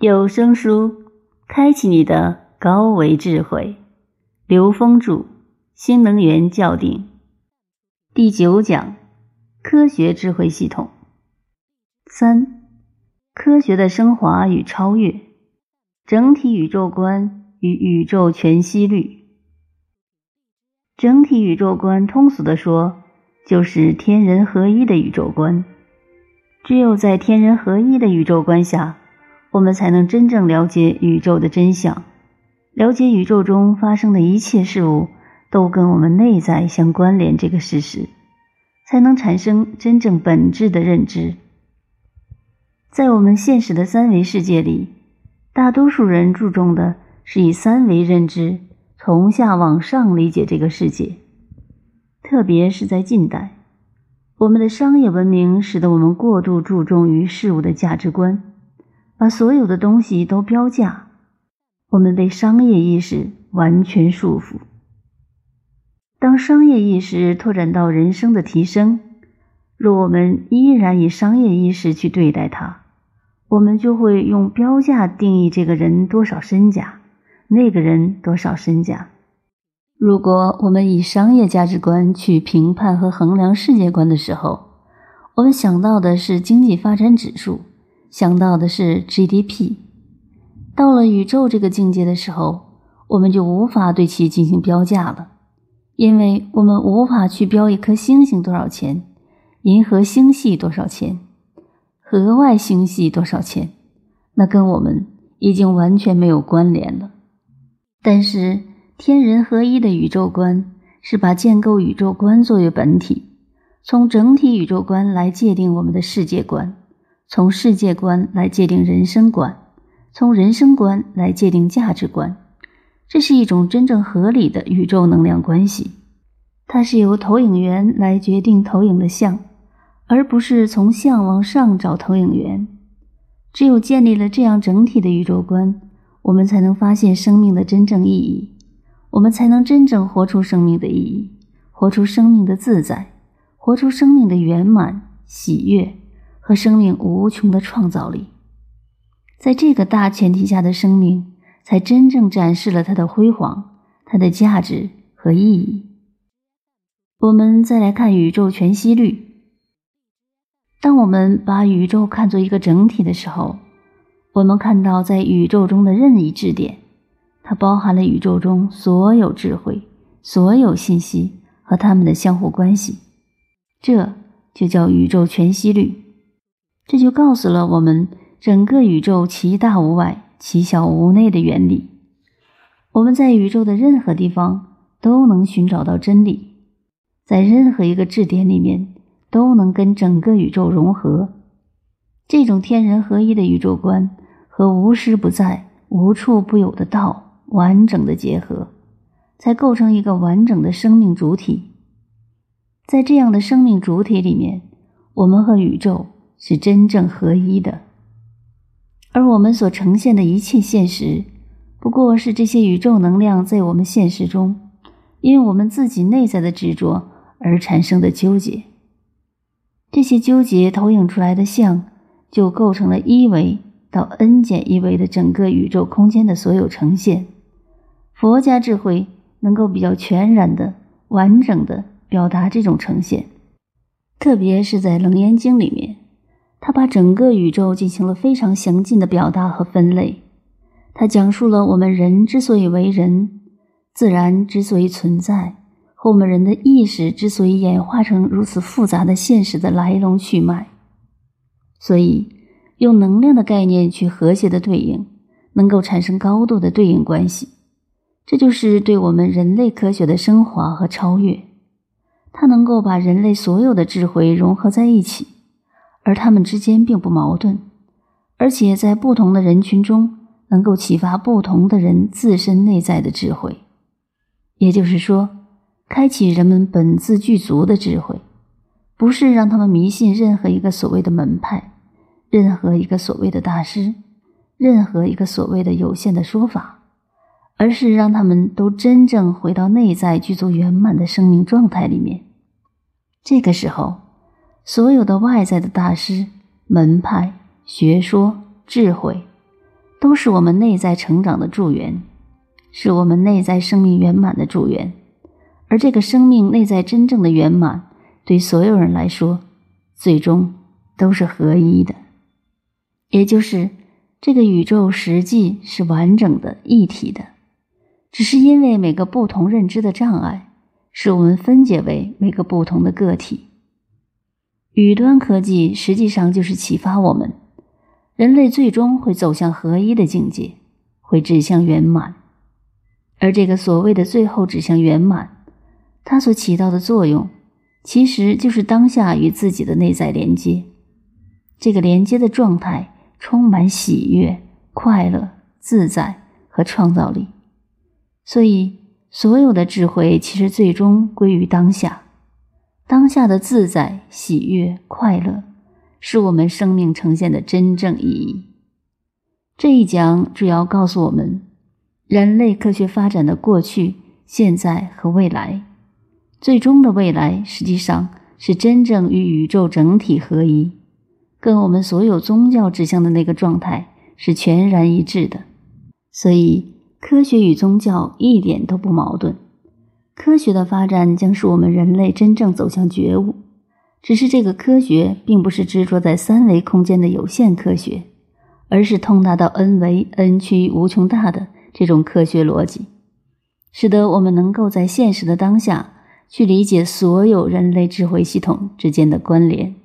有声书，开启你的高维智慧。刘峰著《新能源校定》第九讲：科学智慧系统三、科学的升华与超越，整体宇宙观与宇宙全息律。整体宇宙观，通俗的说，就是天人合一的宇宙观。只有在天人合一的宇宙观下。我们才能真正了解宇宙的真相，了解宇宙中发生的一切事物都跟我们内在相关联这个事实，才能产生真正本质的认知。在我们现实的三维世界里，大多数人注重的是以三维认知从下往上理解这个世界，特别是在近代，我们的商业文明使得我们过度注重于事物的价值观。把所有的东西都标价，我们被商业意识完全束缚。当商业意识拓展到人生的提升，若我们依然以商业意识去对待它，我们就会用标价定义这个人多少身价，那个人多少身价。如果我们以商业价值观去评判和衡量世界观的时候，我们想到的是经济发展指数。想到的是 GDP，到了宇宙这个境界的时候，我们就无法对其进行标价了，因为我们无法去标一颗星星多少钱，银河星系多少钱，河外星系多少钱，那跟我们已经完全没有关联了。但是天人合一的宇宙观是把建构宇宙观作为本体，从整体宇宙观来界定我们的世界观。从世界观来界定人生观，从人生观来界定价值观，这是一种真正合理的宇宙能量关系。它是由投影源来决定投影的像，而不是从像往上找投影源。只有建立了这样整体的宇宙观，我们才能发现生命的真正意义，我们才能真正活出生命的意义，活出生命的自在，活出生命的圆满喜悦。和生命无穷的创造力，在这个大前提下的生命，才真正展示了它的辉煌、它的价值和意义。我们再来看宇宙全息律。当我们把宇宙看作一个整体的时候，我们看到在宇宙中的任意质点，它包含了宇宙中所有智慧、所有信息和它们的相互关系，这就叫宇宙全息律。这就告诉了我们整个宇宙其大无外，其小无内的原理。我们在宇宙的任何地方都能寻找到真理，在任何一个质点里面都能跟整个宇宙融合。这种天人合一的宇宙观和无时不在、无处不有的道完整的结合，才构成一个完整的生命主体。在这样的生命主体里面，我们和宇宙。是真正合一的，而我们所呈现的一切现实，不过是这些宇宙能量在我们现实中，因为我们自己内在的执着而产生的纠结。这些纠结投影出来的像，就构成了一维到 n 减一维的整个宇宙空间的所有呈现。佛家智慧能够比较全然的、完整的表达这种呈现，特别是在《楞严经》里面。他把整个宇宙进行了非常详尽的表达和分类。他讲述了我们人之所以为人，自然之所以存在，和我们人的意识之所以演化成如此复杂的现实的来龙去脉。所以，用能量的概念去和谐的对应，能够产生高度的对应关系。这就是对我们人类科学的升华和超越。它能够把人类所有的智慧融合在一起。而他们之间并不矛盾，而且在不同的人群中能够启发不同的人自身内在的智慧，也就是说，开启人们本自具足的智慧，不是让他们迷信任何一个所谓的门派，任何一个所谓的大师，任何一个所谓的有限的说法，而是让他们都真正回到内在具足圆满的生命状态里面。这个时候。所有的外在的大师、门派、学说、智慧，都是我们内在成长的助缘，是我们内在生命圆满的助缘。而这个生命内在真正的圆满，对所有人来说，最终都是合一的，也就是这个宇宙实际是完整的一体的，只是因为每个不同认知的障碍，使我们分解为每个不同的个体。宇端科技实际上就是启发我们，人类最终会走向合一的境界，会指向圆满。而这个所谓的最后指向圆满，它所起到的作用，其实就是当下与自己的内在连接。这个连接的状态充满喜悦、快乐、自在和创造力。所以，所有的智慧其实最终归于当下。当下的自在、喜悦、快乐，是我们生命呈现的真正意义。这一讲主要告诉我们，人类科学发展的过去、现在和未来，最终的未来实际上是真正与宇宙整体合一，跟我们所有宗教指向的那个状态是全然一致的。所以，科学与宗教一点都不矛盾。科学的发展将使我们人类真正走向觉悟，只是这个科学并不是执着在三维空间的有限科学，而是通达到 n 维 n 趋无穷大的这种科学逻辑，使得我们能够在现实的当下去理解所有人类智慧系统之间的关联。